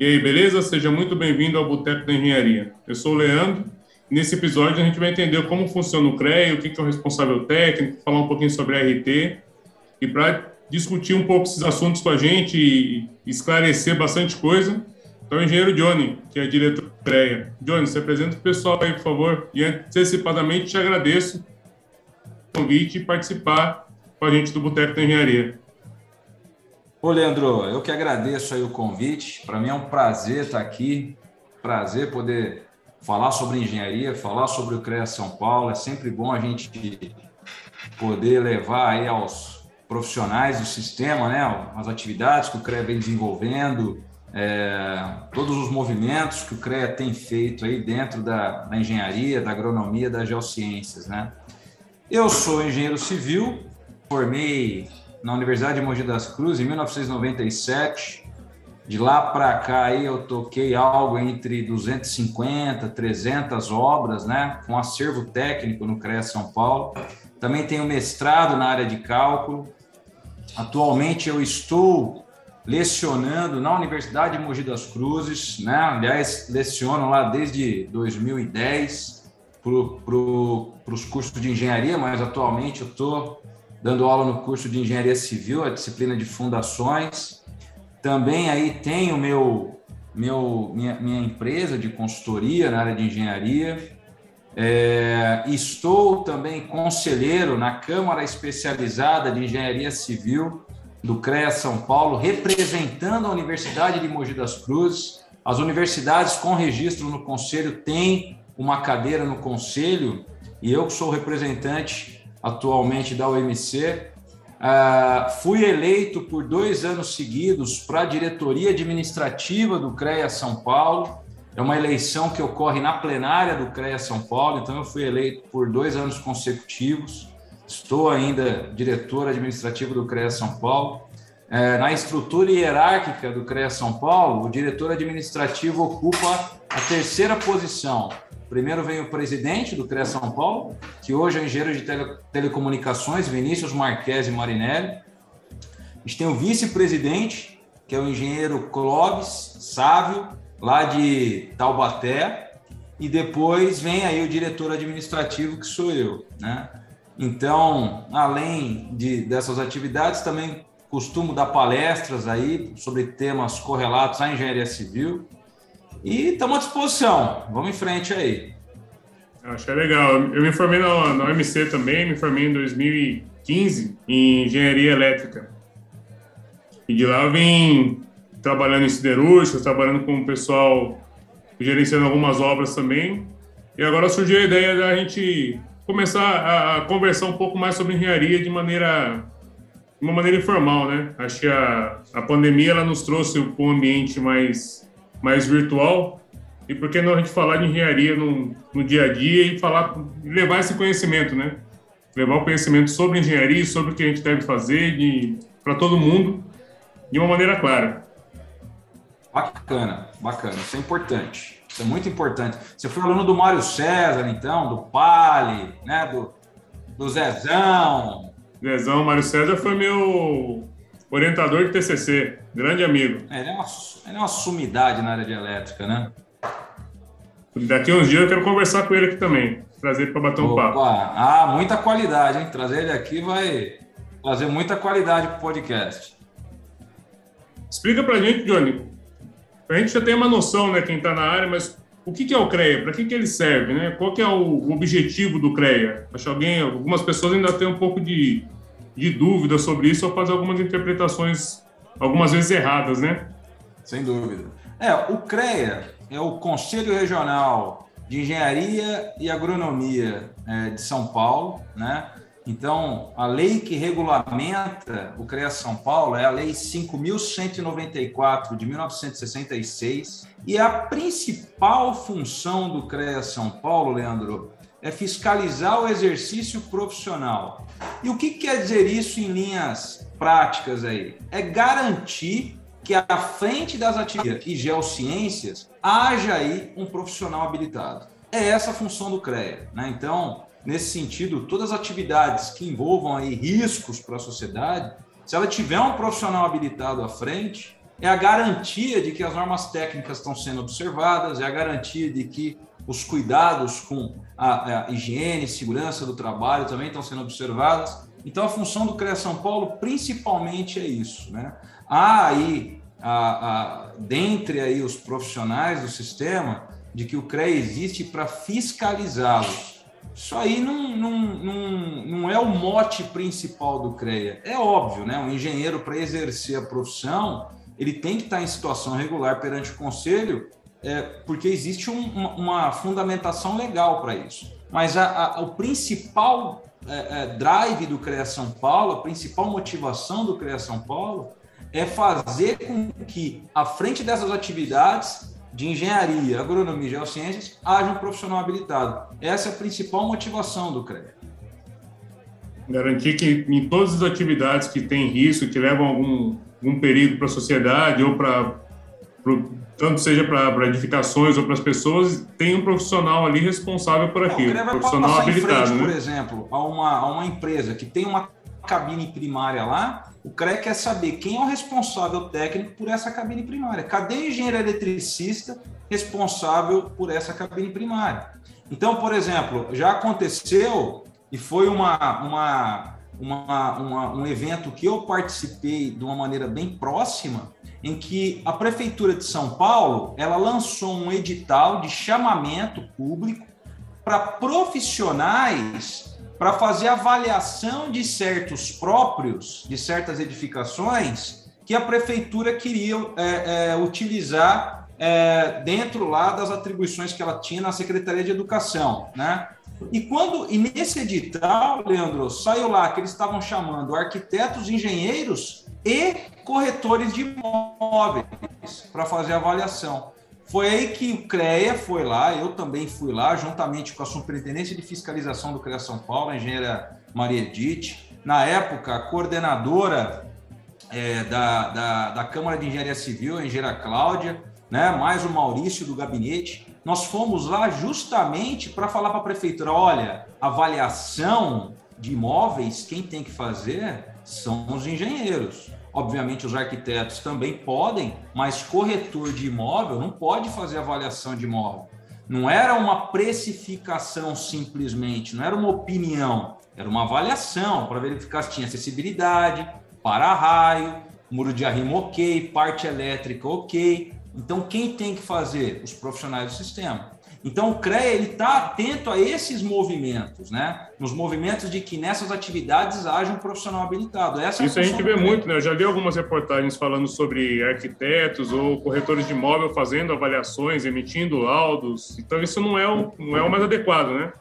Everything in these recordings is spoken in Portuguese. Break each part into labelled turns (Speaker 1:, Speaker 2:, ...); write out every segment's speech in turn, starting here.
Speaker 1: E aí, beleza? Seja muito bem-vindo ao Boteco da Engenharia. Eu sou o Leandro. Nesse episódio a gente vai entender como funciona o CREA, o que é o responsável técnico, falar um pouquinho sobre a RT. E para discutir um pouco esses assuntos com a gente e esclarecer bastante coisa, então o engenheiro Johnny, que é diretor do CREA. Johnny, se apresenta o pessoal aí, por favor. E antecipadamente te agradeço o convite e participar com a gente do Boteco da Engenharia.
Speaker 2: Ô, Leandro, eu que agradeço aí o convite. Para mim é um prazer estar aqui, prazer poder falar sobre engenharia, falar sobre o CREA São Paulo. É sempre bom a gente poder levar aí aos profissionais do sistema, né, as atividades que o CREA vem desenvolvendo, é, todos os movimentos que o CREA tem feito aí dentro da, da engenharia, da agronomia, das geociências, né. Eu sou engenheiro civil, formei na Universidade de Mogi das Cruzes em 1997. De lá para cá aí eu toquei algo entre 250, 300 obras, né, com acervo técnico no CREA São Paulo. Também tenho mestrado na área de cálculo. Atualmente eu estou lecionando na Universidade de Mogi das Cruzes, né? Aliás, leciono lá desde 2010 para pro, os cursos de engenharia, mas atualmente eu estou dando aula no curso de Engenharia Civil, a disciplina de Fundações. Também aí tenho meu, meu, minha, minha empresa de consultoria na área de engenharia. É, estou também conselheiro na Câmara Especializada de Engenharia Civil do CREA São Paulo, representando a Universidade de Mogi das Cruzes. As universidades com registro no conselho têm uma cadeira no conselho e eu que sou representante atualmente da UMC. Uh, fui eleito por dois anos seguidos para a diretoria administrativa do CREA São Paulo. É uma eleição que ocorre na plenária do CREA São Paulo, então eu fui eleito por dois anos consecutivos. Estou ainda diretor administrativo do CREA São Paulo. Uh, na estrutura hierárquica do CREA São Paulo, o diretor administrativo ocupa a terceira posição, Primeiro vem o presidente do CREA São Paulo, que hoje é engenheiro de tele, telecomunicações, Vinícius Marques Marinelli. A gente tem o vice-presidente, que é o engenheiro Clóvis Sávio, lá de Taubaté. E depois vem aí o diretor administrativo, que sou eu. Né? Então, além de, dessas atividades, também costumo dar palestras aí sobre temas correlatos à engenharia civil. E estamos à disposição. Vamos em frente aí.
Speaker 1: Acho é legal. Eu me formei na, na OMC também, me formei em 2015 em engenharia elétrica. E de lá eu vim trabalhando em siderúrgicas, trabalhando com o pessoal, gerenciando algumas obras também. E agora surgiu a ideia da gente começar a, conversar um pouco mais sobre engenharia de maneira de uma maneira informal, né? Acho que a, a pandemia ela nos trouxe um ambiente mais mais virtual. E por que não a gente falar de engenharia no, no dia a dia e falar, levar esse conhecimento, né? Levar o conhecimento sobre engenharia, sobre o que a gente deve fazer para todo mundo, de uma maneira clara.
Speaker 2: Bacana, bacana. Isso é importante. Isso é muito importante. Você foi aluno do Mário César, então, do Pali, né? Do, do Zezão.
Speaker 1: Zezão, Mário César foi meu orientador de TCC, grande amigo.
Speaker 2: É, ele, é uma, ele é uma sumidade na área de elétrica, né?
Speaker 1: Daqui uns dias eu quero conversar com ele aqui também, trazer ele para bater um Opa. papo.
Speaker 2: Ah, muita qualidade, hein? Trazer ele aqui vai trazer muita qualidade para o podcast.
Speaker 1: Explica para a gente, Johnny. A gente já tem uma noção, né, quem está na área, mas o que, que é o CREA? Para que, que ele serve, né? Qual que é o objetivo do CREA? Acho que alguém, algumas pessoas ainda têm um pouco de de dúvida sobre isso ou fazer algumas interpretações, algumas vezes erradas, né?
Speaker 2: Sem dúvida. É, o CREA é o Conselho Regional de Engenharia e Agronomia é, de São Paulo, né? Então, a lei que regulamenta o CREA São Paulo é a Lei 5.194 de 1966 e a principal função do CREA São Paulo, Leandro, é fiscalizar o exercício profissional. E o que quer dizer isso em linhas práticas aí? É garantir que à frente das atividades e geociências haja aí um profissional habilitado. É essa a função do CREA. Né? Então, nesse sentido, todas as atividades que envolvam aí riscos para a sociedade, se ela tiver um profissional habilitado à frente, é a garantia de que as normas técnicas estão sendo observadas, é a garantia de que os cuidados com a, a higiene segurança do trabalho também estão sendo observadas. Então, a função do CREA São Paulo principalmente é isso. Né? Há aí, a, a, dentre aí os profissionais do sistema, de que o CREA existe para fiscalizá-los. Isso aí não, não, não, não é o mote principal do CREA. É óbvio, né? Um engenheiro, para exercer a profissão, ele tem que estar em situação regular perante o conselho é, porque existe um, uma, uma, fundamentação legal para isso. Mas a, a, o principal é, é, drive do CREA São Paulo, a principal motivação do CREA São Paulo é fazer com que, à frente dessas atividades de engenharia, agronomia e geociências, haja um profissional habilitado. Essa é a principal motivação do CREA.
Speaker 1: Garantir que em todas as atividades que têm risco, que levam algum, algum perigo para a sociedade ou para tanto seja para edificações ou para as pessoas, tem um profissional ali responsável por aquilo. Não, profissional habilitado, frente,
Speaker 2: né? Por exemplo, a uma, a uma empresa que tem uma cabine primária lá, o CREA quer saber quem é o responsável técnico por essa cabine primária. Cadê o engenheiro eletricista responsável por essa cabine primária? Então, por exemplo, já aconteceu e foi uma, uma, uma, uma um evento que eu participei de uma maneira bem próxima, em que a prefeitura de São Paulo ela lançou um edital de chamamento público para profissionais para fazer avaliação de certos próprios de certas edificações que a prefeitura queria é, é, utilizar é, dentro lá das atribuições que ela tinha na Secretaria de Educação, né? E quando e nesse edital, Leandro, saiu lá que eles estavam chamando arquitetos, engenheiros e corretores de imóveis para fazer avaliação. Foi aí que o CREA foi lá, eu também fui lá, juntamente com a Superintendência de Fiscalização do CREA São Paulo, a engenheira Maria Edith, na época, a coordenadora é, da, da, da, Câmara de Engenharia Civil, a engenheira Cláudia, né, mais o Maurício do gabinete. Nós fomos lá justamente para falar para a prefeitura: olha, avaliação de imóveis, quem tem que fazer são os engenheiros. Obviamente, os arquitetos também podem, mas corretor de imóvel não pode fazer avaliação de imóvel. Não era uma precificação simplesmente, não era uma opinião, era uma avaliação para verificar se tinha acessibilidade, para-raio, muro de arrimo ok, parte elétrica ok. Então, quem tem que fazer? Os profissionais do sistema. Então, o CREA ele está atento a esses movimentos, né? Nos movimentos de que nessas atividades haja um profissional habilitado.
Speaker 1: Essa é Isso a, a gente vê muito, né? Eu já vi algumas reportagens falando sobre arquitetos ou corretores de imóvel fazendo avaliações, emitindo laudos. Então, isso não é o, não é o mais adequado, né?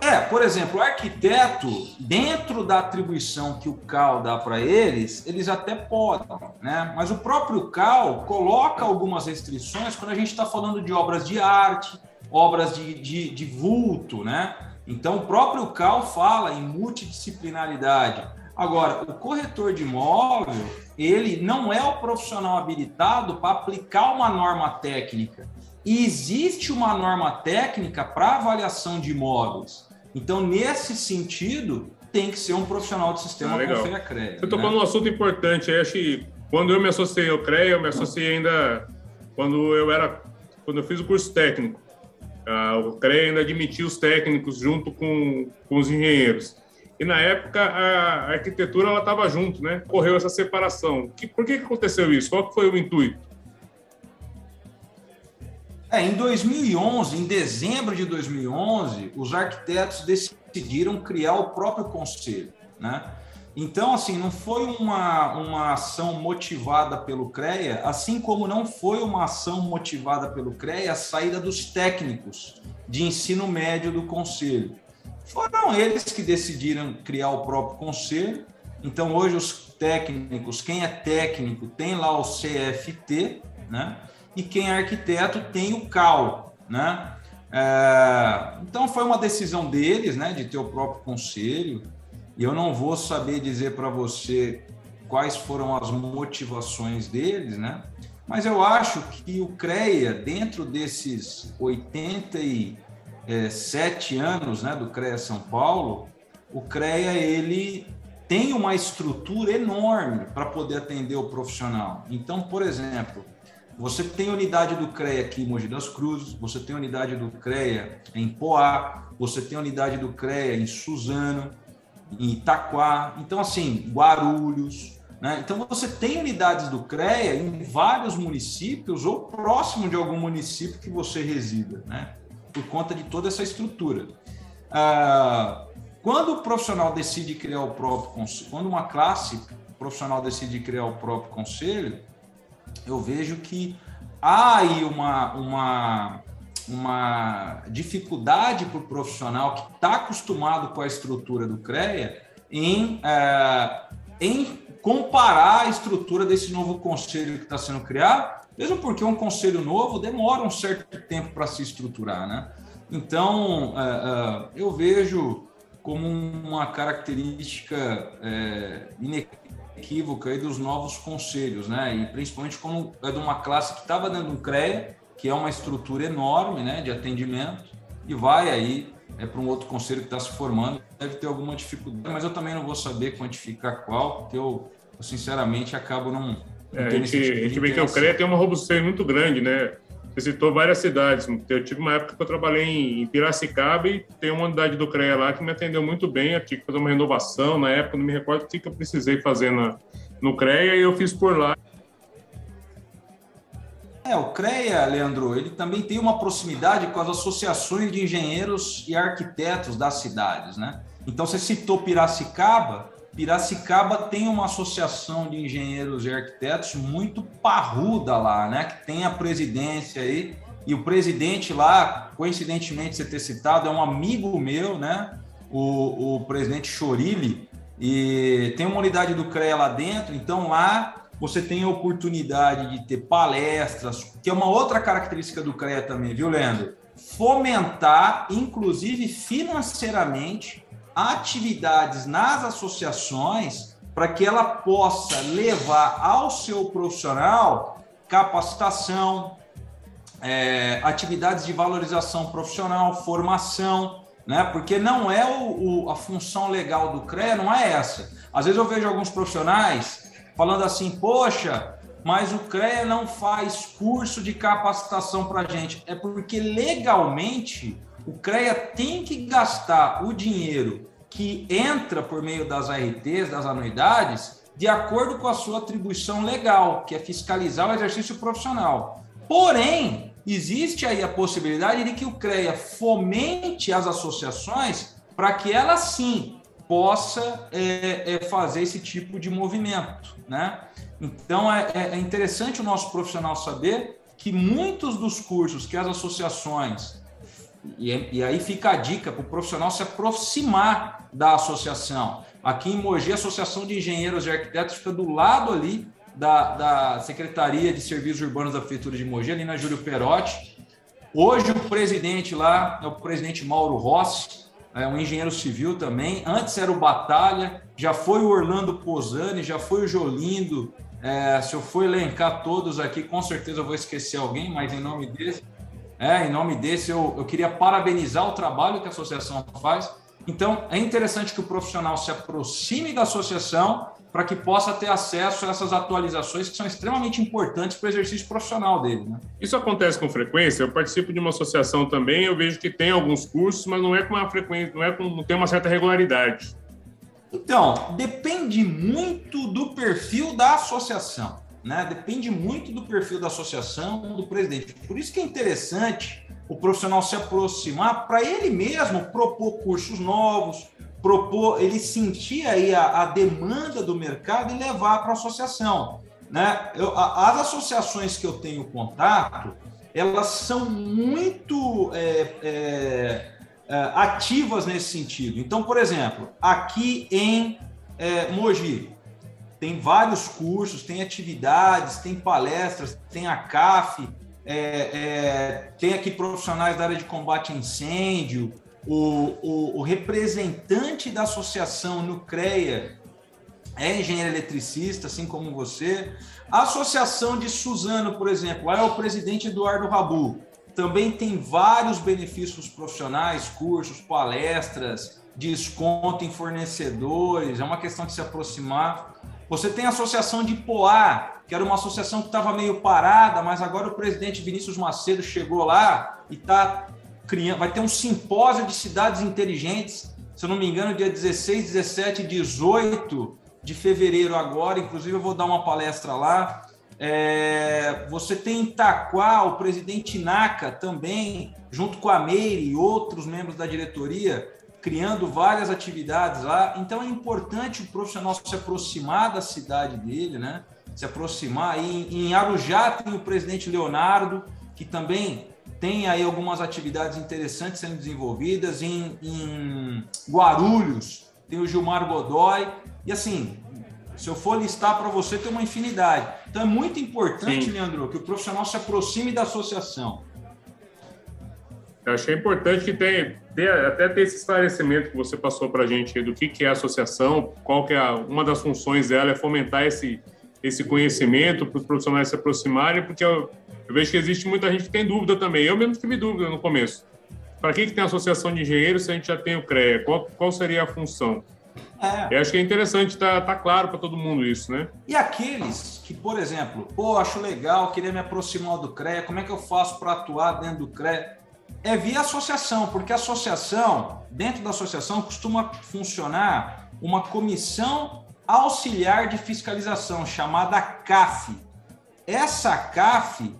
Speaker 2: É, por exemplo, o arquiteto, dentro da atribuição que o CAL dá para eles, eles até podem, né? Mas o próprio CAL coloca algumas restrições quando a gente está falando de obras de arte, obras de, de, de vulto, né? Então, o próprio CAL fala em multidisciplinaridade. Agora, o corretor de imóvel, ele não é o profissional habilitado para aplicar uma norma técnica. E existe uma norma técnica para avaliação de imóveis. Então, nesse sentido, tem que ser um profissional de sistema ah,
Speaker 1: com FEA-CREA. Você tocou né? num assunto importante. Acho que quando eu me associei ao CREA, eu me associei ainda quando eu era quando eu fiz o curso técnico. Ah, o CREA ainda admitia os técnicos junto com, com os engenheiros. E na época a arquitetura ela estava junto, né? Correu essa separação. Que, por que, que aconteceu isso? Qual foi o intuito?
Speaker 2: É, em 2011, em dezembro de 2011, os arquitetos decidiram criar o próprio conselho, né? Então, assim, não foi uma, uma ação motivada pelo CREA, assim como não foi uma ação motivada pelo CREA a saída dos técnicos de ensino médio do conselho. Foram eles que decidiram criar o próprio conselho. Então, hoje, os técnicos, quem é técnico, tem lá o CFT, né? E quem é arquiteto tem o CAL, né? É, então foi uma decisão deles, né, de ter o próprio conselho. E eu não vou saber dizer para você quais foram as motivações deles, né? Mas eu acho que o CREA, dentro desses 87 anos, né, do CREA São Paulo, o CREA ele tem uma estrutura enorme para poder atender o profissional. Então, por exemplo, você tem unidade do CREA aqui em Mogi das Cruzes, você tem unidade do CREA em Poá, você tem unidade do CREA em Suzano, em Itaquá, então assim, Guarulhos, né? Então você tem unidades do CREA em vários municípios ou próximo de algum município que você resida, né? Por conta de toda essa estrutura. Ah, quando o profissional decide criar o próprio conselho, quando uma classe profissional decide criar o próprio conselho, eu vejo que há aí uma, uma, uma dificuldade para o profissional que está acostumado com a estrutura do CREA em, é, em comparar a estrutura desse novo conselho que está sendo criado, mesmo porque um conselho novo demora um certo tempo para se estruturar, né? Então, é, é, eu vejo como uma característica é, equívoca aí dos novos conselhos, né? E principalmente como é de uma classe que estava dentro do CREA, que é uma estrutura enorme, né, de atendimento, e vai aí é para um outro conselho que está se formando, deve ter alguma dificuldade, mas eu também não vou saber quantificar qual, porque eu, eu sinceramente acabo não.
Speaker 1: não é, a gente, tipo a gente vê que o CREA tem uma robustez muito grande, né? Você citou várias cidades. Eu tive uma época que eu trabalhei em Piracicaba e tem uma unidade do CREA lá que me atendeu muito bem. Eu tive que fazer uma renovação. Na época, não me recordo o que eu precisei fazer na, no CREA e eu fiz por lá.
Speaker 2: É, o CREA, Leandro, ele também tem uma proximidade com as associações de engenheiros e arquitetos das cidades, né? Então, você citou Piracicaba, Piracicaba tem uma associação de engenheiros e arquitetos muito parruda lá, né? Que tem a presidência aí, e o presidente lá, coincidentemente você ter citado, é um amigo meu, né? O, o presidente Chorilli, e tem uma unidade do CREA lá dentro, então lá você tem a oportunidade de ter palestras, que é uma outra característica do CREA também, viu, Leandro? Fomentar, inclusive financeiramente, atividades nas associações para que ela possa levar ao seu profissional capacitação, é, atividades de valorização profissional, formação, né? Porque não é o, o, a função legal do CREA, não é essa. Às vezes eu vejo alguns profissionais falando assim, poxa, mas o CREA não faz curso de capacitação para gente. É porque legalmente o CREA tem que gastar o dinheiro que entra por meio das ARTs, das anuidades, de acordo com a sua atribuição legal, que é fiscalizar o exercício profissional. Porém, existe aí a possibilidade de que o CREA fomente as associações para que ela sim possa é, é, fazer esse tipo de movimento, né? Então é, é, é interessante o nosso profissional saber que muitos dos cursos que as associações e, e aí fica a dica para o profissional se aproximar da associação. Aqui em Mogi, a Associação de Engenheiros e Arquitetos fica do lado ali da, da Secretaria de Serviços Urbanos da Prefeitura de Mogi, ali na Júlio Perotti. Hoje o presidente lá é o presidente Mauro Rossi, é um engenheiro civil também. Antes era o Batalha, já foi o Orlando Posani, já foi o Jolindo. É, se eu for elencar todos aqui, com certeza eu vou esquecer alguém, mas em nome desse, é, em nome desse, eu, eu queria parabenizar o trabalho que a associação faz. Então, é interessante que o profissional se aproxime da associação para que possa ter acesso a essas atualizações que são extremamente importantes para o exercício profissional dele. Né?
Speaker 1: Isso acontece com frequência. Eu participo de uma associação também, eu vejo que tem alguns cursos, mas não é com uma frequência, não é com, não tem uma certa regularidade.
Speaker 2: Então, depende muito do perfil da associação né? Depende muito do perfil da associação, do presidente. Por isso que é interessante o profissional se aproximar para ele mesmo propor cursos novos, propor, ele sentir aí a, a demanda do mercado e levar para a associação. Né? Eu, a, as associações que eu tenho contato, elas são muito é, é, é, ativas nesse sentido. Então, por exemplo, aqui em é, Mogi, tem vários cursos, tem atividades, tem palestras, tem a CAF, é, é, tem aqui profissionais da área de combate a incêndio, o, o, o representante da associação no CREA é engenheiro eletricista, assim como você. A associação de Suzano, por exemplo, é o presidente Eduardo Rabu. Também tem vários benefícios profissionais, cursos, palestras, desconto em fornecedores, é uma questão de se aproximar. Você tem a associação de Poá, que era uma associação que estava meio parada, mas agora o presidente Vinícius Macedo chegou lá e está criando, vai ter um simpósio de cidades inteligentes, se eu não me engano, dia 16, 17 e 18 de fevereiro agora, inclusive eu vou dar uma palestra lá. É, você tem em Itaquá o presidente Naka também, junto com a Meire e outros membros da diretoria, criando várias atividades lá. Então é importante o profissional se aproximar da cidade dele, né? Se aproximar. E em Arujá tem o presidente Leonardo, que também tem aí algumas atividades interessantes sendo desenvolvidas. Em, em Guarulhos tem o Gilmar Godoy. E assim, se eu for listar para você, tem uma infinidade. Então é muito importante, Sim. Leandro, que o profissional se aproxime da associação.
Speaker 1: Eu achei importante que tem, até ter esse esclarecimento que você passou para a gente do que, que é a associação, qual que é a, uma das funções dela é fomentar esse, esse conhecimento para os profissionais se aproximarem, porque eu, eu, vejo que existe muita gente que tem dúvida também. Eu mesmo tive dúvida no começo. Para que, que tem a associação de engenheiros se a gente já tem o CREA? Qual, qual seria a função? É. Eu acho que é interessante estar tá, tá claro para todo mundo isso, né?
Speaker 2: E aqueles que, por exemplo, pô, acho legal, queria me aproximar do CREA, como é que eu faço para atuar dentro do CREA? É via associação, porque a associação, dentro da associação, costuma funcionar uma comissão auxiliar de fiscalização, chamada CAF. Essa CAF,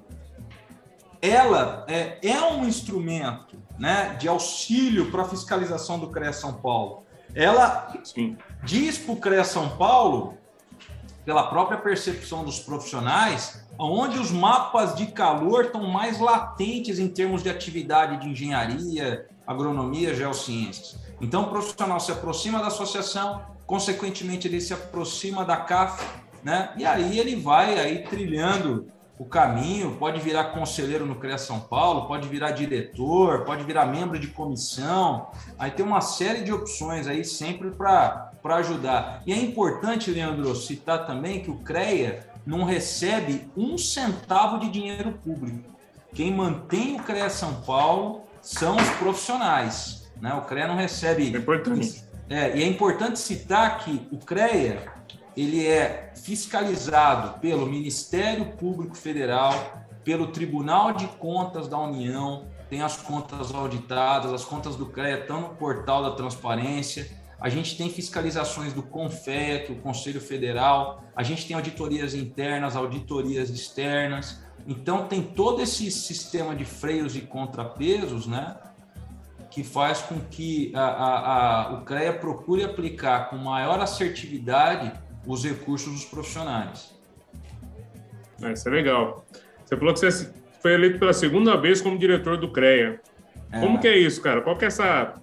Speaker 2: ela é, é um instrumento né, de auxílio para a fiscalização do CREA São Paulo. Ela Sim. diz para o CREA São Paulo, pela própria percepção dos profissionais, onde os mapas de calor estão mais latentes em termos de atividade de engenharia, agronomia, geociências. Então, o profissional se aproxima da associação, consequentemente, ele se aproxima da CAF, né? E aí ele vai aí trilhando o caminho, pode virar conselheiro no CREA São Paulo, pode virar diretor, pode virar membro de comissão. Aí tem uma série de opções aí sempre para ajudar. E é importante, Leandro, citar também que o CREA não recebe um centavo de dinheiro público. Quem mantém o CREA São Paulo são os profissionais. Né? O CREA não recebe.
Speaker 1: É importante.
Speaker 2: É, e é importante citar que o CREA ele é fiscalizado pelo Ministério Público Federal, pelo Tribunal de Contas da União, tem as contas auditadas, as contas do CREA estão no portal da transparência. A gente tem fiscalizações do é o Conselho Federal, a gente tem auditorias internas, auditorias externas. Então tem todo esse sistema de freios e contrapesos, né? Que faz com que a, a, a, o CREA procure aplicar com maior assertividade os recursos dos profissionais.
Speaker 1: É, isso é legal. Você falou que você foi eleito pela segunda vez como diretor do CREA. É. Como que é isso, cara? Qual que é essa,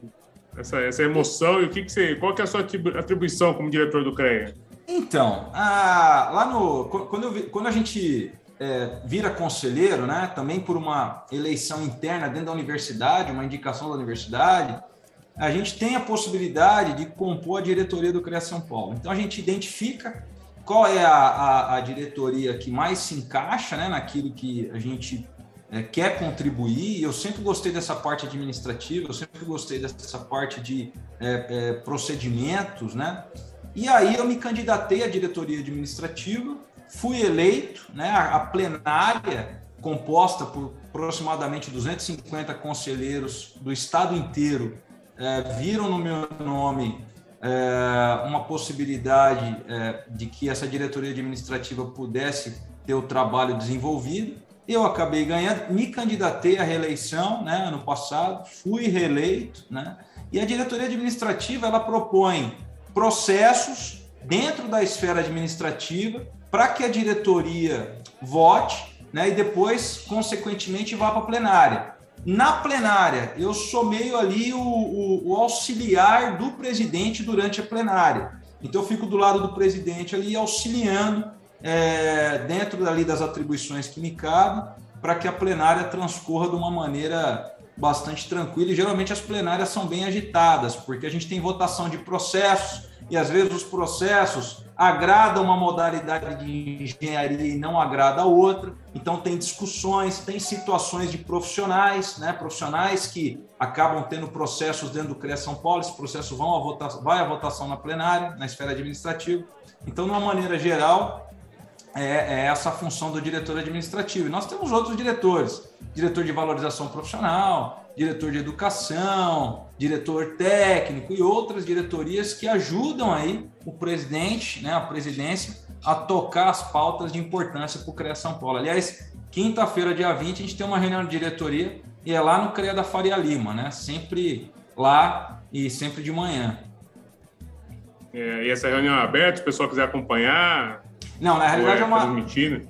Speaker 1: essa, essa emoção e o que, que você, qual que é a sua atribuição como diretor do CREA?
Speaker 2: Então, a, lá no quando, eu, quando a gente é, vira conselheiro, né, também por uma eleição interna dentro da universidade, uma indicação da universidade, a gente tem a possibilidade de compor a diretoria do CREA São Paulo. Então a gente identifica qual é a, a, a diretoria que mais se encaixa né, naquilo que a gente é, quer contribuir. Eu sempre gostei dessa parte administrativa, eu sempre gostei dessa parte de é, é, procedimentos, né? E aí eu me candidatei à diretoria administrativa, fui eleito, né? A, a plenária composta por aproximadamente 250 conselheiros do estado inteiro é, viram no meu nome é, uma possibilidade é, de que essa diretoria administrativa pudesse ter o trabalho desenvolvido. Eu acabei ganhando, me candidatei à reeleição né, ano passado, fui reeleito, né, e a diretoria administrativa ela propõe processos dentro da esfera administrativa para que a diretoria vote né, e depois, consequentemente, vá para a plenária. Na plenária, eu sou meio ali o, o, o, auxiliar do presidente durante a plenária. Então, eu fico do lado do presidente ali, auxiliando é, dentro ali das atribuições que me cabem, para que a plenária transcorra de uma maneira bastante tranquila. E geralmente as plenárias são bem agitadas, porque a gente tem votação de processos, e às vezes os processos agradam uma modalidade de engenharia e não agrada a outra. Então tem discussões, tem situações de profissionais, né? Profissionais que acabam tendo processos dentro do CREA São Paulo, esse processo vão a votação, vai à votação na plenária, na esfera administrativa. Então, de uma maneira geral, é, é essa função do diretor administrativo. E nós temos outros diretores, diretor de valorização profissional, diretor de educação, diretor técnico e outras diretorias que ajudam aí o presidente, né, a presidência, a tocar as pautas de importância para o CREA São Paulo. Aliás, quinta-feira, dia 20, a gente tem uma reunião de diretoria e é lá no CREA da Faria Lima, né? Sempre lá e sempre de manhã.
Speaker 1: É, e essa reunião é aberta, se o pessoal quiser acompanhar?
Speaker 2: Não, na realidade é, é uma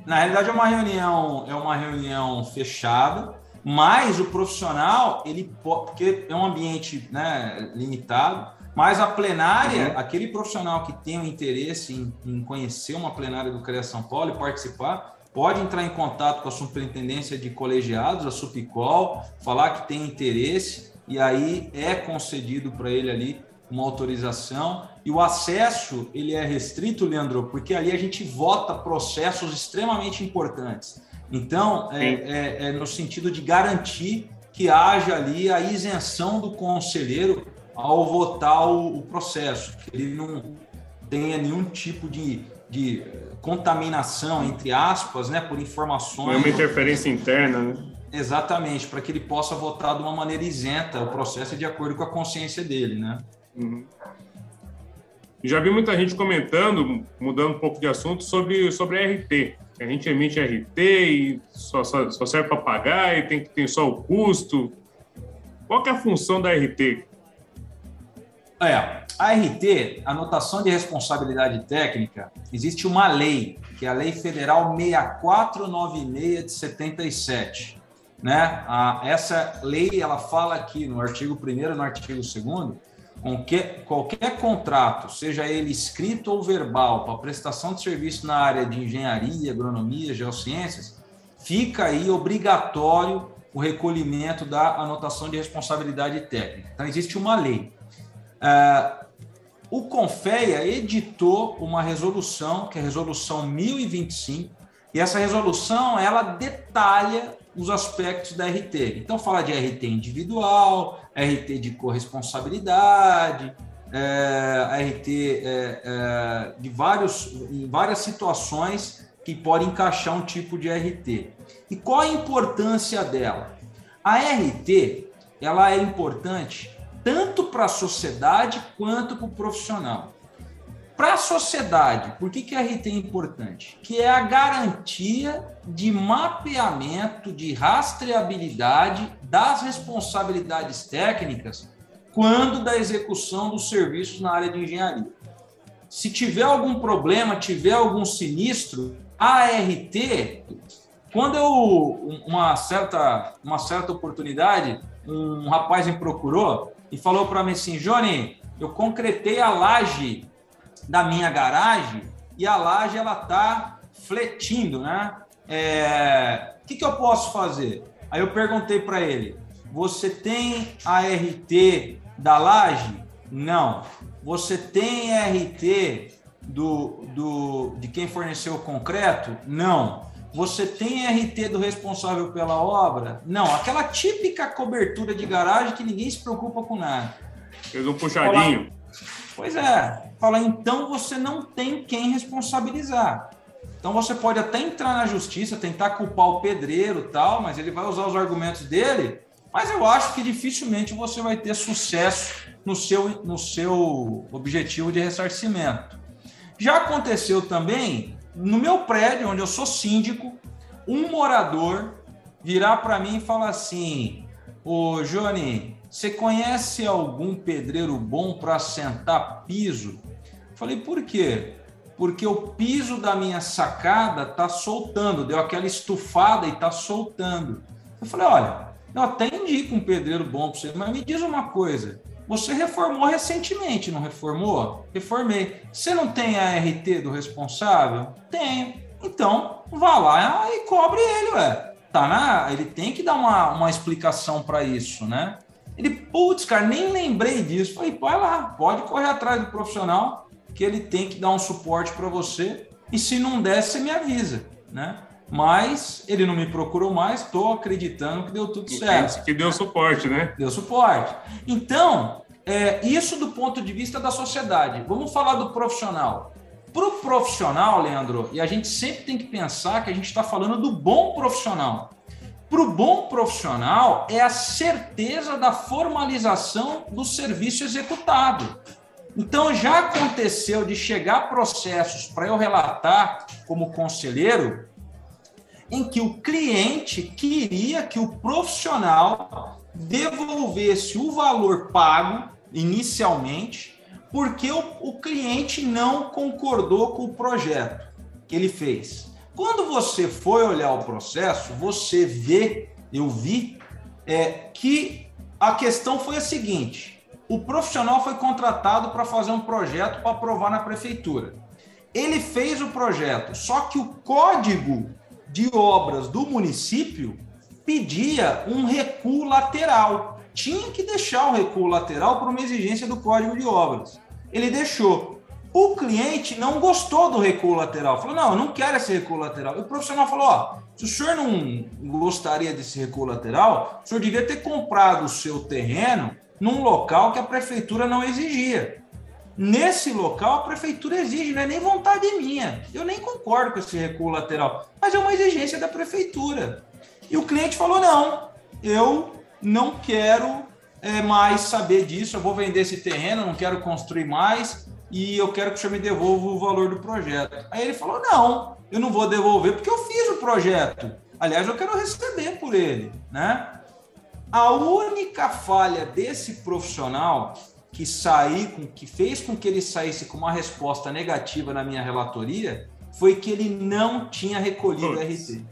Speaker 2: na realidade é uma reunião, é uma reunião fechada mas o profissional, ele porque é um ambiente né, limitado, mas a plenária, uhum. aquele profissional que tem o interesse em, em, conhecer uma plenária do CREA São Paulo e participar, pode entrar em contato com a Superintendência de Colegiados, a Supicol, falar que tem interesse, e aí é concedido para ele ali uma autorização. E o acesso, ele é restrito, Leandro, porque ali a gente vota processos extremamente importantes. Então, é, é, é, no sentido de garantir que haja ali a isenção do conselheiro ao votar o, o processo, que ele não tenha nenhum tipo de, de contaminação, entre aspas, né, por informações. É
Speaker 1: uma interferência interna, né?
Speaker 2: Exatamente, para que ele possa votar de uma maneira isenta, o processo é de acordo com a consciência dele, né? Uhum.
Speaker 1: Já vi muita gente comentando, mudando um pouco de assunto, sobre, sobre RT a gente emite RT e só, só, só serve para pagar e tem ter só o custo. Qual é a função da RT?
Speaker 2: É, a RT, anotação de responsabilidade técnica, existe uma lei, que é a Lei Federal 6496 de 77. Né? A, essa lei ela fala aqui no artigo 1 e no artigo 2 qualquer, qualquer contrato, seja ele escrito ou verbal, para prestação de serviço na área de engenharia, agronomia, geociências, fica aí obrigatório o recolhimento da anotação de responsabilidade técnica. Então, existe uma lei. Uh, o Confeia editou uma resolução, que é a resolução 1025, e essa resolução ela detalha os aspectos da RT. Então, fala de RT individual, RT de corresponsabilidade, é, RT é, é, de vários, em várias situações que pode encaixar um tipo de RT. E qual a importância dela? A RT ela é importante tanto para a sociedade quanto para o profissional. Para a sociedade, por que, que a RT é importante? Que é a garantia de mapeamento, de rastreabilidade das responsabilidades técnicas quando da execução dos serviços na área de engenharia. Se tiver algum problema, tiver algum sinistro, a RT, quando eu, uma certa, uma certa oportunidade, um rapaz me procurou e falou para mim assim, Johnny, eu concretei a laje da minha garagem e a laje ela tá fletindo, né? É, o que, que eu posso fazer? Aí eu perguntei para ele: você tem a RT da laje? Não. Você tem RT do, do, de quem forneceu o concreto? Não. Você tem RT do responsável pela obra? Não. Aquela típica cobertura de garagem que ninguém se preocupa com nada.
Speaker 1: Fez um puxadinho.
Speaker 2: Pois é. Fala, então você não tem quem responsabilizar. Então você pode até entrar na justiça, tentar culpar o pedreiro tal, mas ele vai usar os argumentos dele. Mas eu acho que dificilmente você vai ter sucesso no seu, no seu objetivo de ressarcimento. Já aconteceu também no meu prédio, onde eu sou síndico, um morador virar para mim e falar assim: Ô Johnny, você conhece algum pedreiro bom para assentar piso? Falei, por quê? Porque o piso da minha sacada tá soltando, deu aquela estufada e tá soltando. Eu falei, olha, eu até indico um pedreiro bom para você, mas me diz uma coisa. Você reformou recentemente, não reformou? Reformei. Você não tem a RT do responsável? Tenho. Então, vá lá e cobre ele, ué. Tá na, ele tem que dar uma, uma explicação para isso, né? Ele, putz, cara, nem lembrei disso. Falei, vai lá, pode correr atrás do profissional, que ele tem que dar um suporte para você e se não der, você me avisa, né? Mas ele não me procurou mais, estou acreditando que deu tudo certo.
Speaker 1: Que deu suporte, né?
Speaker 2: Deu suporte. Então, é, isso do ponto de vista da sociedade. Vamos falar do profissional. Para o profissional, Leandro, e a gente sempre tem que pensar que a gente está falando do bom profissional. Para o bom profissional, é a certeza da formalização do serviço executado. Então, já aconteceu de chegar processos para eu relatar como conselheiro, em que o cliente queria que o profissional devolvesse o valor pago inicialmente, porque o, o cliente não concordou com o projeto que ele fez. Quando você foi olhar o processo, você vê, eu vi, é, que a questão foi a seguinte: o profissional foi contratado para fazer um projeto para aprovar na prefeitura. Ele fez o projeto, só que o código de obras do município pedia um recuo lateral. Tinha que deixar o recuo lateral por uma exigência do código de obras. Ele deixou. O cliente não gostou do recuo lateral. Falou: não, eu não quero esse recuo lateral. E o profissional falou: ó, se o senhor não gostaria desse recuo lateral, o senhor devia ter comprado o seu terreno num local que a prefeitura não exigia. Nesse local, a prefeitura exige, não é nem vontade minha. Eu nem concordo com esse recuo lateral, mas é uma exigência da prefeitura. E o cliente falou: não, eu não quero é, mais saber disso, eu vou vender esse terreno, não quero construir mais e eu quero que o senhor me devolva o valor do projeto. Aí ele falou: não, eu não vou devolver porque eu fiz o projeto. Aliás, eu quero receber por ele, né? A única falha desse profissional que saí com, que fez com que ele saísse com uma resposta negativa na minha relatoria foi que ele não tinha recolhido o RT.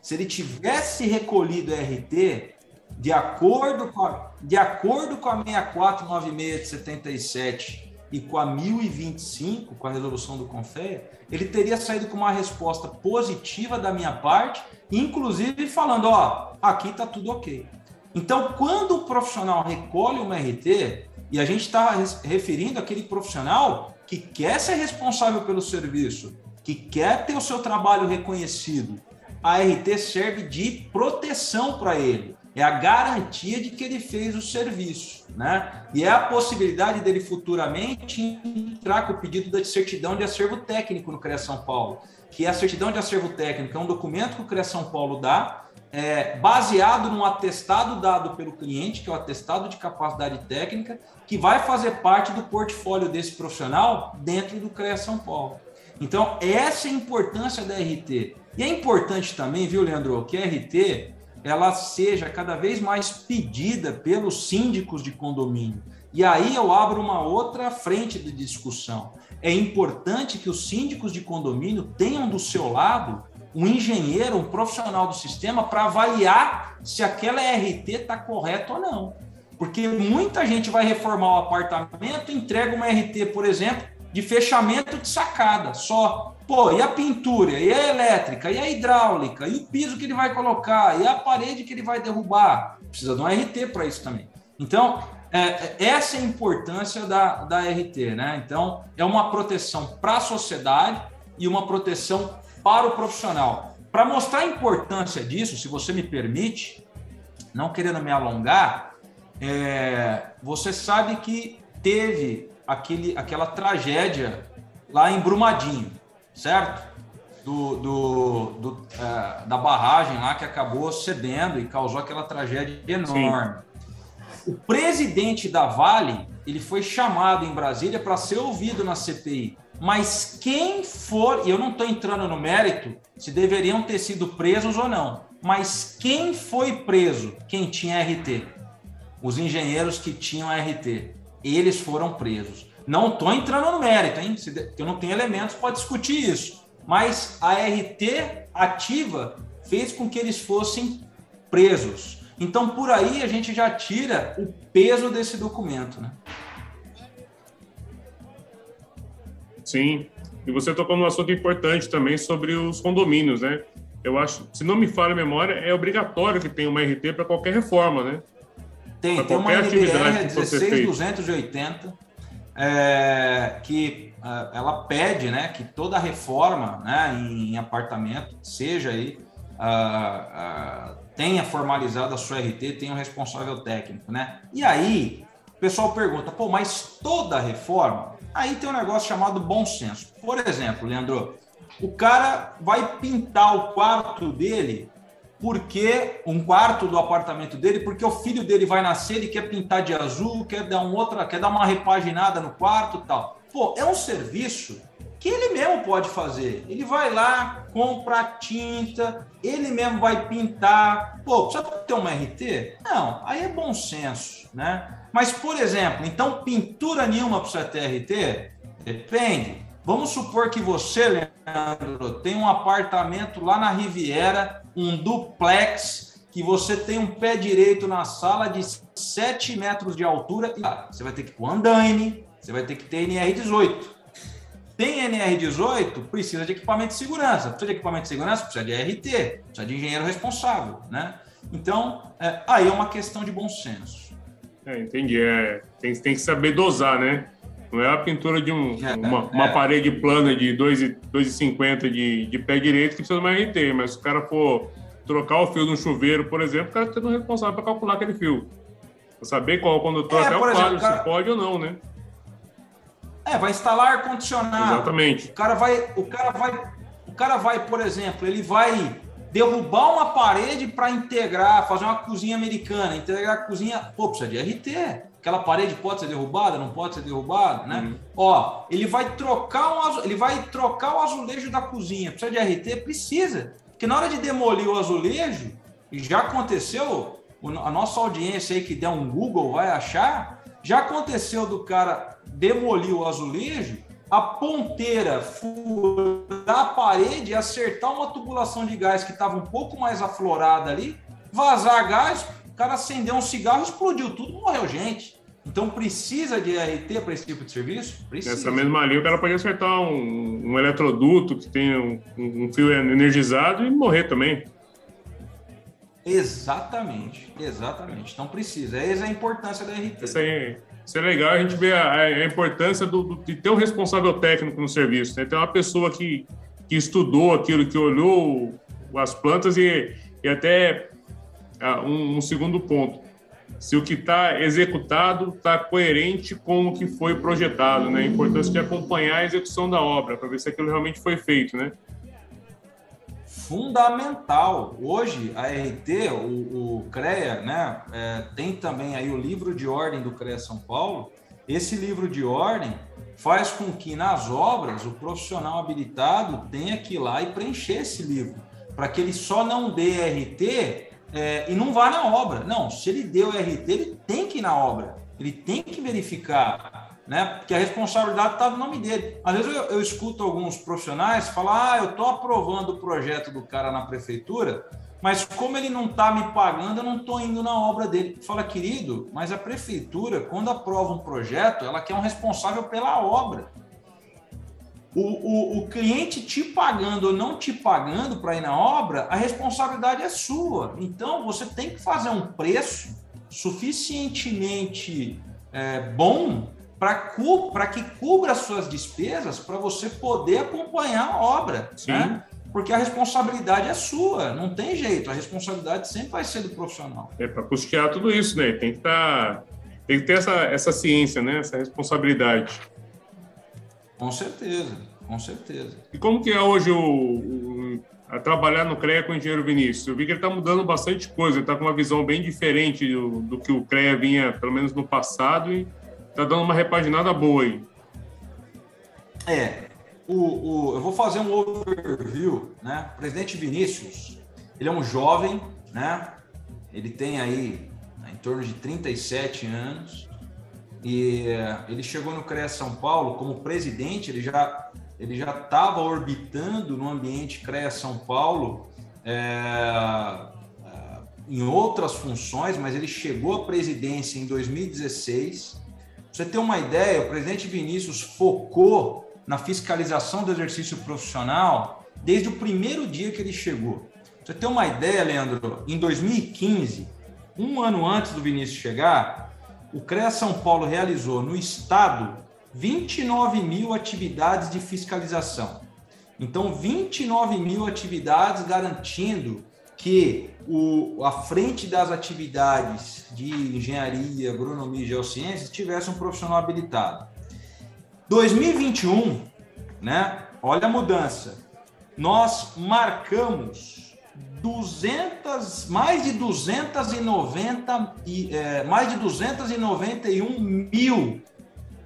Speaker 2: Se ele tivesse recolhido RT, de acordo com a, de acordo com a 6496 de 77 e com a 1025, com a resolução do CONFEA, ele teria saído com uma resposta positiva da minha parte, inclusive falando, ó, aqui tá tudo ok. Então, quando o profissional recolhe uma RT, e a gente está referindo aquele profissional que quer ser responsável pelo serviço, que quer ter o seu trabalho reconhecido, a RT serve de proteção para ele. É a garantia de que ele fez o serviço, né? E é a possibilidade dele futuramente entrar com o pedido da certidão de acervo técnico no CREA São Paulo, que é a certidão de acervo técnico é um documento que o CREA São Paulo dá, é, baseado num atestado dado pelo cliente, que é o atestado de capacidade técnica, que vai fazer parte do portfólio desse profissional dentro do CREA São Paulo. Então, essa é a importância da RT. E é importante também, viu, Leandro, que a RT ela seja cada vez mais pedida pelos síndicos de condomínio. E aí eu abro uma outra frente de discussão. É importante que os síndicos de condomínio tenham do seu lado um engenheiro, um profissional do sistema para avaliar se aquela RT está correta ou não. Porque muita gente vai reformar o apartamento, entrega uma RT, por exemplo, de fechamento de sacada, só. Pô, e a pintura, e a elétrica, e a hidráulica, e o piso que ele vai colocar, e a parede que ele vai derrubar. Precisa de um RT para isso também. Então, é, é, essa é a importância da, da RT, né? Então, é uma proteção para a sociedade e uma proteção para o profissional. Para mostrar a importância disso, se você me permite, não querendo me alongar, é, você sabe que teve aquele, aquela tragédia lá em Brumadinho, certo? Do, do, do é, da barragem lá que acabou cedendo e causou aquela tragédia enorme. Sim. O presidente da Vale ele foi chamado em Brasília para ser ouvido na CPI. Mas quem for, e eu não estou entrando no mérito se deveriam ter sido presos ou não, mas quem foi preso, quem tinha RT? Os engenheiros que tinham RT. Eles foram presos. Não estou entrando no mérito, hein? Eu não tenho elementos para discutir isso. Mas a RT ativa fez com que eles fossem presos. Então, por aí, a gente já tira o peso desse documento. Né?
Speaker 1: Sim. E você tocou num assunto importante também sobre os condomínios, né? Eu acho, se não me falha a memória, é obrigatório que tenha uma RT para qualquer reforma, né?
Speaker 2: Tem, tem uma NBR 16280 é, que é, ela pede né, que toda reforma né, em, em apartamento seja aí, uh, uh, tenha formalizado a sua RT, tenha um responsável técnico. Né? E aí, o pessoal pergunta, pô, mas toda reforma? Aí tem um negócio chamado bom senso. Por exemplo, Leandro, o cara vai pintar o quarto dele porque um quarto do apartamento dele, porque o filho dele vai nascer e quer pintar de azul, quer dar um outra, quer dar uma repaginada no quarto, tal. Pô, é um serviço que ele mesmo pode fazer. Ele vai lá, compra tinta, ele mesmo vai pintar. Pô, precisa ter uma RT? Não, aí é bom senso, né? Mas, por exemplo, então pintura nenhuma precisa ter RT? Depende. Vamos supor que você, Leandro, tem um apartamento lá na Riviera, um duplex, que você tem um pé direito na sala de 7 metros de altura. E você vai ter que pôr andaime, você vai ter que ter NR18. Tem NR18, precisa de equipamento de segurança. Precisa de equipamento de segurança, precisa de RT, precisa de engenheiro responsável, né? Então, é, aí é uma questão de bom senso.
Speaker 1: É, entendi. É, tem, tem que saber dosar, né? Não é a pintura de um, uma, uma é. parede plana de 2,50 de, de pé direito que precisa de uma RT, mas se o cara for trocar o fio de um chuveiro, por exemplo, o cara está sendo responsável para calcular aquele fio. Para saber qual é o condutor, é, até o quadro, cara... se pode ou não, né?
Speaker 2: É, vai instalar ar-condicionado.
Speaker 1: Exatamente.
Speaker 2: O cara vai, o cara vai, o cara vai, por exemplo, ele vai derrubar uma parede para integrar, fazer uma cozinha americana, integrar a cozinha, pô, precisa de RT aquela parede pode ser derrubada, não pode ser derrubada, né? Uhum. Ó, ele vai trocar um ele vai trocar o azulejo da cozinha. Precisa de RT? Precisa. Porque na hora de demolir o azulejo, e já aconteceu, a nossa audiência aí que der um Google vai achar, já aconteceu do cara demolir o azulejo, a ponteira furar a parede e acertar uma tubulação de gás que estava um pouco mais aflorada ali, vazar gás, o cara acendeu um cigarro, explodiu tudo, morreu gente. Então precisa de RT para esse tipo de serviço? Precisa.
Speaker 1: Nessa mesma linha, o cara pode acertar um, um eletroduto que tenha um, um, fio energizado e morrer também.
Speaker 2: Exatamente, exatamente. Então precisa. Essa é a importância da RT.
Speaker 1: Isso, aí, isso é legal, a gente vê a, a importância do, do, de ter um responsável técnico no serviço. Né? Ter uma pessoa que, que estudou aquilo, que olhou as plantas e, e até uh, um, um segundo ponto se o que está executado está coerente com o que foi projetado, né? A importância de acompanhar a execução da obra para ver se aquilo realmente foi feito, né?
Speaker 2: Fundamental. Hoje a RT, o, o CREA, né, é, tem também aí o livro de ordem do CREA São Paulo. Esse livro de ordem faz com que nas obras o profissional habilitado tenha que ir lá e preencher esse livro, para que ele só não dê RT é, e não vá na obra. Não, se ele deu RT, ele tem que ir na obra. Ele tem que verificar, né? Porque a responsabilidade está no nome dele. Às vezes eu, eu escuto alguns profissionais falar: ah, eu estou aprovando o projeto do cara na prefeitura, mas como ele não está me pagando, eu não estou indo na obra dele. Fala, querido, mas a prefeitura, quando aprova um projeto, ela quer um responsável pela obra o, o, o cliente te pagando ou não te pagando para ir na obra, a responsabilidade é sua. Então, você tem que fazer um preço suficientemente é, bom para que cubra as suas despesas para você poder acompanhar a obra. Né? Porque a responsabilidade é sua, não tem jeito, a responsabilidade sempre vai ser do profissional.
Speaker 1: É para custear tudo isso, né? Tem que, tá, tem que ter essa, essa ciência, né? essa responsabilidade.
Speaker 2: Com certeza, com certeza.
Speaker 1: E como que é hoje o, o a trabalhar no CREA com o engenheiro Vinícius? Eu vi que ele está mudando bastante coisa, ele está com uma visão bem diferente do, do, que o CREA vinha, pelo menos no passado, e está dando uma repaginada boa aí.
Speaker 2: É, o, o, eu vou fazer um overview, né? O presidente Vinícius, ele é um jovem, né? Ele tem aí né, em torno de 37 anos, e eh, ele chegou no CREA São Paulo como presidente, ele já ele já estava orbitando no ambiente CREA São Paulo é, em outras funções, mas ele chegou à presidência em 2016. Pra você ter uma ideia, o presidente Vinícius focou na fiscalização do exercício profissional desde o primeiro dia que ele chegou. Pra você ter uma ideia, Leandro, em 2015, um ano antes do Vinícius chegar, o CREA São Paulo realizou no estado 29 mil atividades de fiscalização. Então, 29 mil atividades garantindo que o, a frente das atividades de engenharia, agronomia e geociências tivesse um profissional habilitado. 2021, né? Olha a mudança. Nós marcamos 200, mais de 290 e é, mais de 291 mil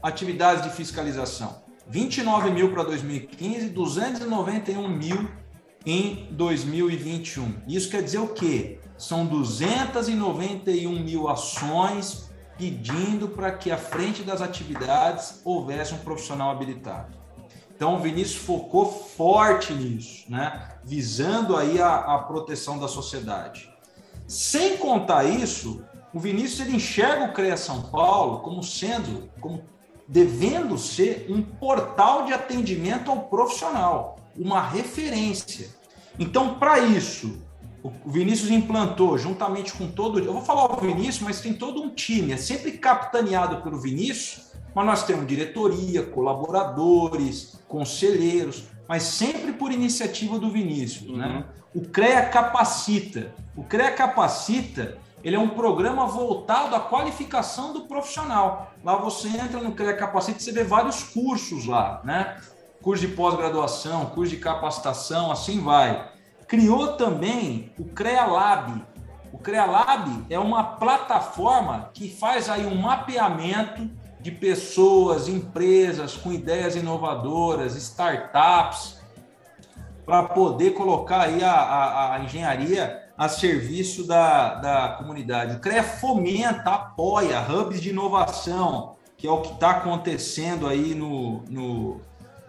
Speaker 2: atividades de fiscalização. 29 mil para 2015, 291 mil em 2021. Isso quer dizer o quê? São 291 mil ações pedindo para que à frente das atividades houvesse um profissional habilitado. Então, o Vinícius focou forte nisso, né? visando aí a, a proteção da sociedade. Sem contar isso, o Vinícius ele enxerga o CREA São Paulo como sendo, como devendo ser um portal de atendimento ao profissional, uma referência. Então, para isso, o Vinícius implantou, juntamente com todo. Eu vou falar o Vinícius, mas tem todo um time, é sempre capitaneado pelo Vinícius, mas nós temos diretoria, colaboradores, conselheiros, mas sempre por iniciativa do Vinícius. Né? Uhum. Né? O CREA capacita. O CREA capacita ele é um programa voltado à qualificação do profissional. Lá você entra no CREA Capacite e você vê vários cursos lá, né? Curso de pós-graduação, curso de capacitação, assim vai. Criou também o CREA Lab. O CREA Lab é uma plataforma que faz aí um mapeamento de pessoas, empresas com ideias inovadoras, startups, para poder colocar aí a, a, a engenharia a serviço da, da comunidade. O CREA fomenta, apoia hubs de inovação, que é o que está acontecendo aí no, no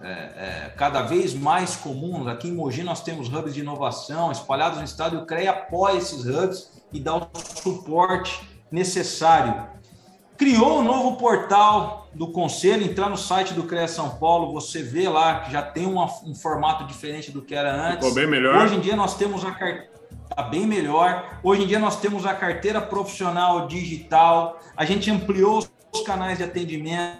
Speaker 2: é, é, cada vez mais comum. Aqui em Mogi nós temos hubs de inovação espalhados no estado e o CREA apoia esses hubs e dá o suporte necessário. Criou um novo portal do Conselho, entrar no site do CREA São Paulo, você vê lá que já tem uma, um formato diferente do que era antes.
Speaker 1: Ficou bem melhor.
Speaker 2: Hoje em dia nós temos a carteira está bem melhor. Hoje em dia nós temos a carteira profissional digital, a gente ampliou os canais de atendimento,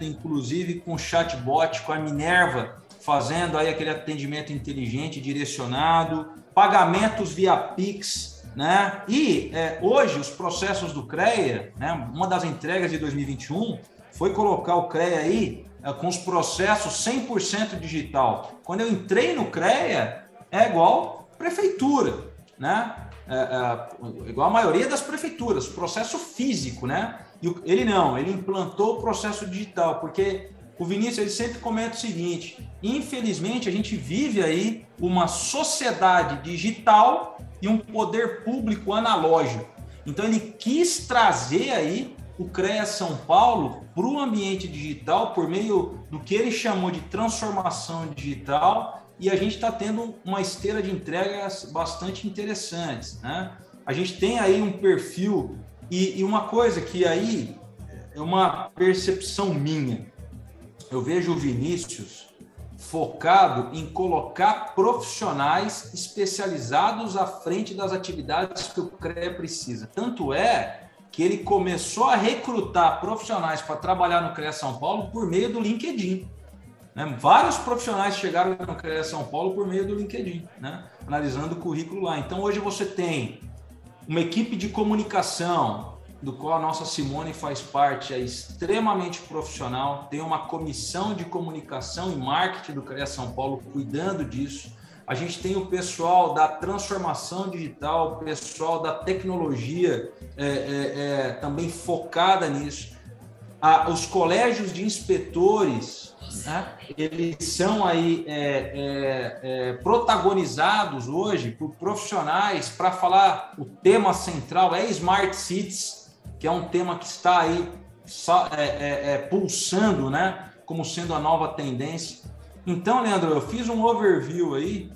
Speaker 2: inclusive com o chatbot, com a Minerva, fazendo aí aquele atendimento inteligente, direcionado, pagamentos via Pix, né? E é, hoje os processos do CREA, né? Uma das entregas de 2021 foi colocar o CREA aí é, com os processos 100% digital. Quando eu entrei no CREA, é igual prefeitura, né? É, é, igual a maioria das prefeituras, processo físico, né? E ele não, ele implantou o processo digital, porque o Vinícius ele sempre comenta o seguinte: infelizmente a gente vive aí uma sociedade digital e um poder público analógico. Então ele quis trazer aí o CREA São Paulo para o ambiente digital por meio do que ele chamou de transformação digital e a gente está tendo uma esteira de entregas bastante interessantes. Né? A gente tem aí um perfil, e, e uma coisa que aí é uma percepção minha. Eu vejo o Vinícius focado em colocar profissionais especializados à frente das atividades que o CREA precisa. Tanto é que ele começou a recrutar profissionais para trabalhar no CREA São Paulo por meio do LinkedIn. Né? Vários profissionais chegaram no CREA São Paulo por meio do LinkedIn, né? analisando o currículo lá. Então, hoje você tem uma equipe de comunicação, do qual a nossa Simone faz parte, é extremamente profissional, tem uma comissão de comunicação e marketing do CREA São Paulo cuidando disso. A gente tem o pessoal da transformação digital, o pessoal da tecnologia é, é, é, também focada nisso. Os colégios de inspetores né? eles são aí é, é, é, protagonizados hoje por profissionais para falar o tema central é Smart Cities, que é um tema que está aí é, é, é, pulsando, né? Como sendo a nova tendência. Então, Leandro, eu fiz um overview aí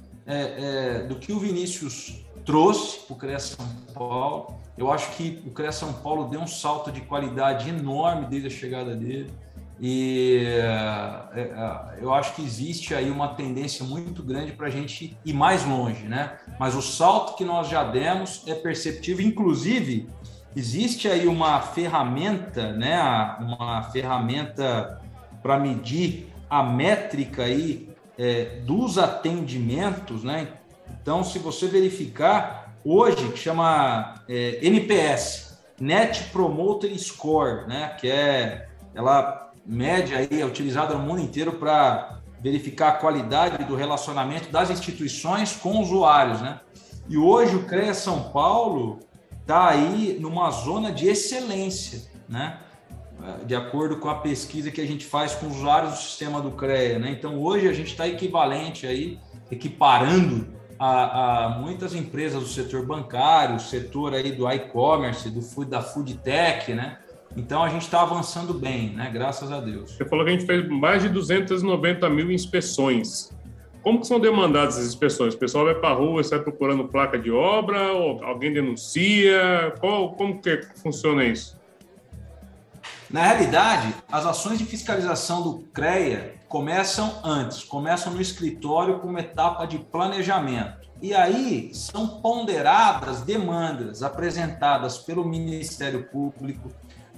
Speaker 2: do que o Vinícius trouxe para o CREA São Paulo. Eu acho que o CREA São Paulo deu um salto de qualidade enorme desde a chegada dele. E é, é, eu acho que existe aí uma tendência muito grande para a gente ir mais longe, né? Mas o salto que nós já demos é perceptível, inclusive existe aí uma ferramenta, né, uma ferramenta para medir a métrica aí é, dos atendimentos, né? Então, se você verificar hoje, que chama é, NPS, Net Promoter Score, né? Que é ela mede aí, é utilizada no mundo inteiro para verificar a qualidade do relacionamento das instituições com usuários, né? E hoje o CREA São Paulo está aí numa zona de excelência, né? De acordo com a pesquisa que a gente faz com usuários do sistema do CREA, né? Então hoje a gente está equivalente aí, equiparando a, a, muitas empresas do setor bancário, setor aí do e-commerce, do food, da food tech, né? Então a gente está avançando bem, né? Graças a Deus.
Speaker 1: Você falou que a gente fez mais de 290 mil inspeções. Como que são demandadas as inspeções? O pessoal vai para a rua sai procurando placa de obra, ou alguém denuncia? Qual, como que funciona isso?
Speaker 2: Na realidade, as ações de fiscalização do CREA começam antes, começam no escritório como etapa de planejamento. E aí são ponderadas demandas apresentadas pelo Ministério Público,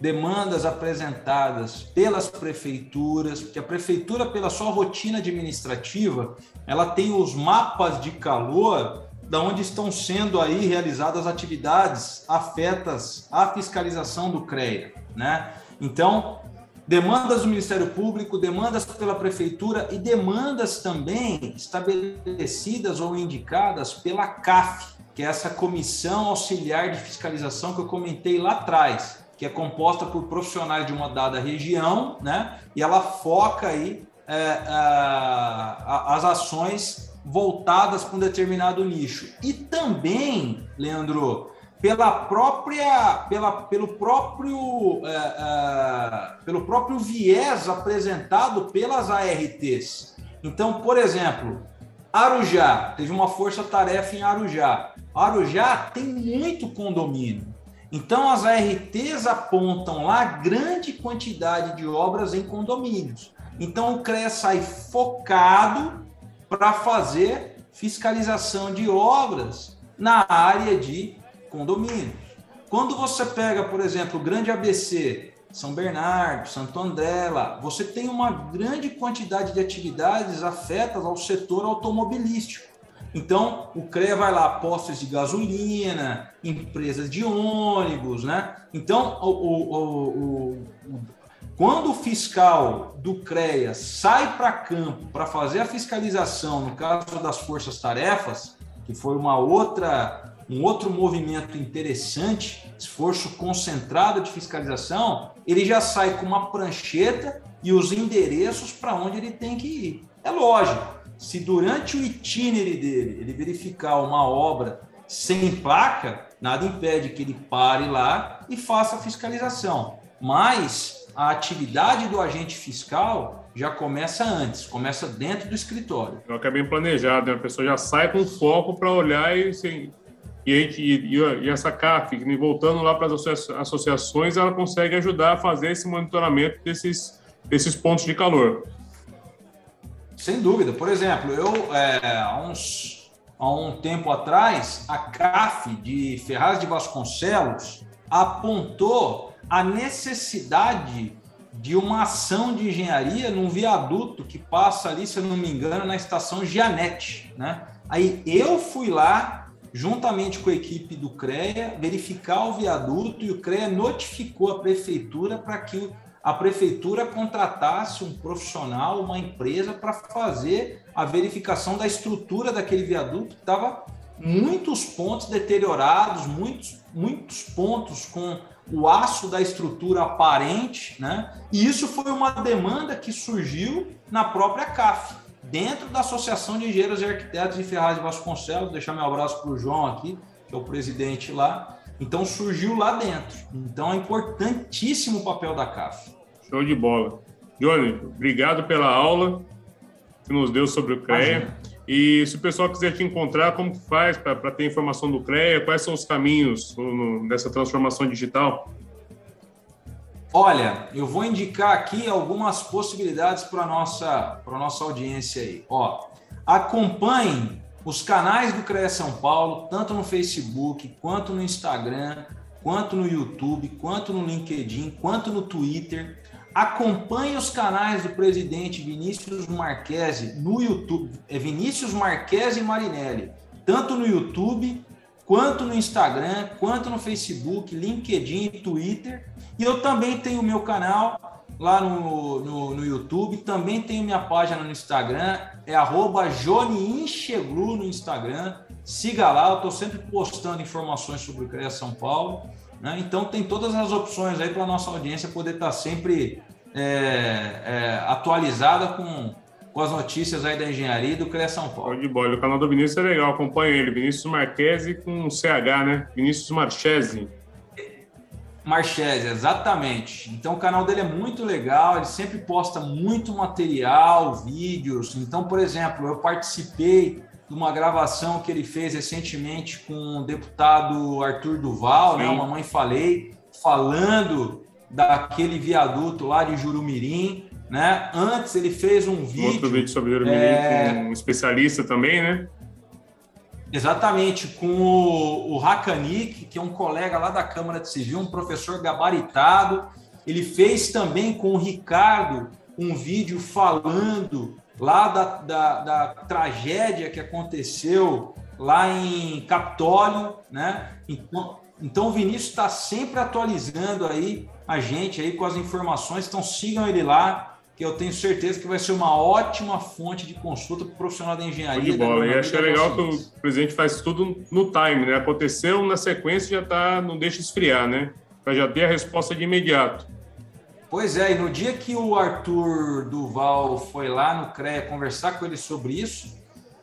Speaker 2: demandas apresentadas pelas prefeituras, porque a prefeitura, pela sua rotina administrativa, ela tem os mapas de calor da onde estão sendo aí realizadas atividades afetas à fiscalização do CREA, né? Então, demandas do Ministério Público, demandas pela prefeitura e demandas também estabelecidas ou indicadas pela CAF, que é essa comissão auxiliar de fiscalização que eu comentei lá atrás que é composta por profissionais de uma dada região, né? E ela foca aí é, é, as ações voltadas para um determinado nicho. E também, Leandro, pela própria, pela, pelo próprio, é, é, pelo próprio viés apresentado pelas ARTs. Então, por exemplo, Arujá teve uma força-tarefa em Arujá. Arujá tem muito condomínio. Então, as ARTs apontam lá grande quantidade de obras em condomínios. Então, o CREA sai focado para fazer fiscalização de obras na área de condomínios. Quando você pega, por exemplo, o Grande ABC, São Bernardo, Santo André, você tem uma grande quantidade de atividades afetas ao setor automobilístico. Então, o CREA vai lá, postos de gasolina, empresas de ônibus, né? Então, o, o, o, quando o fiscal do CREA sai para campo para fazer a fiscalização, no caso das forças-tarefas, que foi uma outra, um outro movimento interessante, esforço concentrado de fiscalização, ele já sai com uma prancheta e os endereços para onde ele tem que ir. É lógico se durante o itinerário dele ele verificar uma obra sem placa, nada impede que ele pare lá e faça a fiscalização. Mas a atividade do agente fiscal já começa antes, começa dentro do escritório.
Speaker 1: Então é bem planejado, né? a pessoa já sai com foco para olhar e, assim, e, e, e, essa CAF, voltando lá para as associações, ela consegue ajudar a fazer esse monitoramento desses, desses pontos de calor.
Speaker 2: Sem dúvida. Por exemplo, eu, é, há, uns, há um tempo atrás, a CAF de Ferraz de Vasconcelos apontou a necessidade de uma ação de engenharia num viaduto que passa ali, se eu não me engano, na estação Gianete. Né? Aí eu fui lá, juntamente com a equipe do CREA, verificar o viaduto e o CREA notificou a prefeitura para que a prefeitura contratasse um profissional, uma empresa para fazer a verificação da estrutura daquele viaduto que estava muitos pontos deteriorados, muitos, muitos pontos com o aço da estrutura aparente, né? E isso foi uma demanda que surgiu na própria CAF, dentro da Associação de Engenheiros e Arquitetos de Ferraz de Vasconcelos. Deixar meu abraço para o João aqui, que é o presidente lá. Então surgiu lá dentro. Então é importantíssimo o papel da CAF.
Speaker 1: Show de bola. Johnny, obrigado pela aula que nos deu sobre o CREA. E se o pessoal quiser te encontrar, como que faz para ter informação do CREA? Quais são os caminhos no, dessa transformação digital?
Speaker 2: Olha, eu vou indicar aqui algumas possibilidades para a nossa, nossa audiência aí. Ó, acompanhe os canais do CREA São Paulo, tanto no Facebook quanto no Instagram. quanto no YouTube, quanto no LinkedIn, quanto no Twitter. Acompanhe os canais do presidente Vinícius Marquesi no YouTube, é Vinícius Marquesi Marinelli, tanto no YouTube quanto no Instagram, quanto no Facebook, LinkedIn Twitter. E eu também tenho o meu canal lá no, no, no YouTube, também tenho minha página no Instagram, é arroba no Instagram. Siga lá, eu estou sempre postando informações sobre o CREA São Paulo. Né? Então tem todas as opções aí para a nossa audiência poder estar tá sempre é, é, atualizada com, com as notícias aí da engenharia e do CREA São Paulo.
Speaker 1: de bola. O canal do Vinícius é legal, acompanha ele. Vinícius Marquese com CH, né? Vinícius Marchese.
Speaker 2: Marchese, exatamente. Então o canal dele é muito legal, ele sempre posta muito material, vídeos. Então, por exemplo, eu participei de uma gravação que ele fez recentemente com o deputado Arthur Duval, né? Sim. né? Mamãe Falei, falando daquele viaduto lá de Jurumirim, né? Antes ele fez um vídeo.
Speaker 1: Outro vídeo sobre Jurumirim é... com um especialista também, né?
Speaker 2: Exatamente, com o, o Hakanik, que é um colega lá da Câmara de Civil, um professor gabaritado. Ele fez também com o Ricardo um vídeo falando lá da, da, da tragédia que aconteceu lá em Capitólio, né? Então, então o Vinícius está sempre atualizando aí a gente aí com as informações, então sigam ele lá, que eu tenho certeza que vai ser uma ótima fonte de consulta para o profissional da engenharia.
Speaker 1: De bola. E achei legal que o presidente faz tudo no time, né? Aconteceu na sequência já tá, não deixa esfriar, né? Para já ter a resposta de imediato.
Speaker 2: Pois é, e no dia que o Arthur Duval foi lá no CREA conversar com ele sobre isso,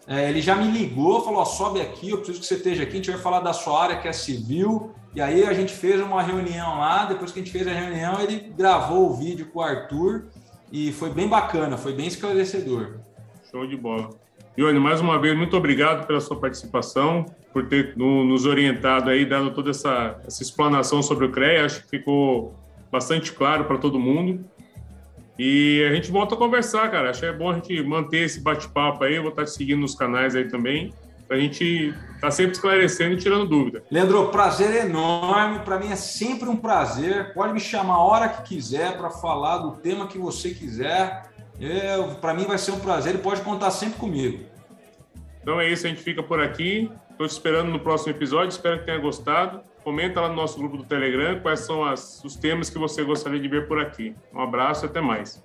Speaker 2: é, ele já me ligou, falou: sobe aqui, eu preciso que você esteja aqui, a gente vai falar da sua área que é civil. E aí a gente fez uma reunião lá, depois que a gente fez a reunião, ele gravou o vídeo com o Arthur e foi bem bacana, foi bem esclarecedor.
Speaker 1: Show de bola. Ione, mais uma vez, muito obrigado pela sua participação, por ter nos orientado aí, dando toda essa, essa explanação sobre o CREA. Acho que ficou bastante claro para todo mundo. E a gente volta a conversar, cara. Acho que é bom a gente manter esse bate-papo aí. Eu vou estar te seguindo nos canais aí também. A gente tá sempre esclarecendo e tirando dúvida.
Speaker 2: Leandro, prazer enorme. Para mim é sempre um prazer. Pode me chamar a hora que quiser para falar do tema que você quiser. Para mim vai ser um prazer e pode contar sempre comigo.
Speaker 1: Então é isso, a gente fica por aqui. Estou te esperando no próximo episódio. Espero que tenha gostado. Comenta lá no nosso grupo do Telegram quais são as, os temas que você gostaria de ver por aqui. Um abraço e até mais.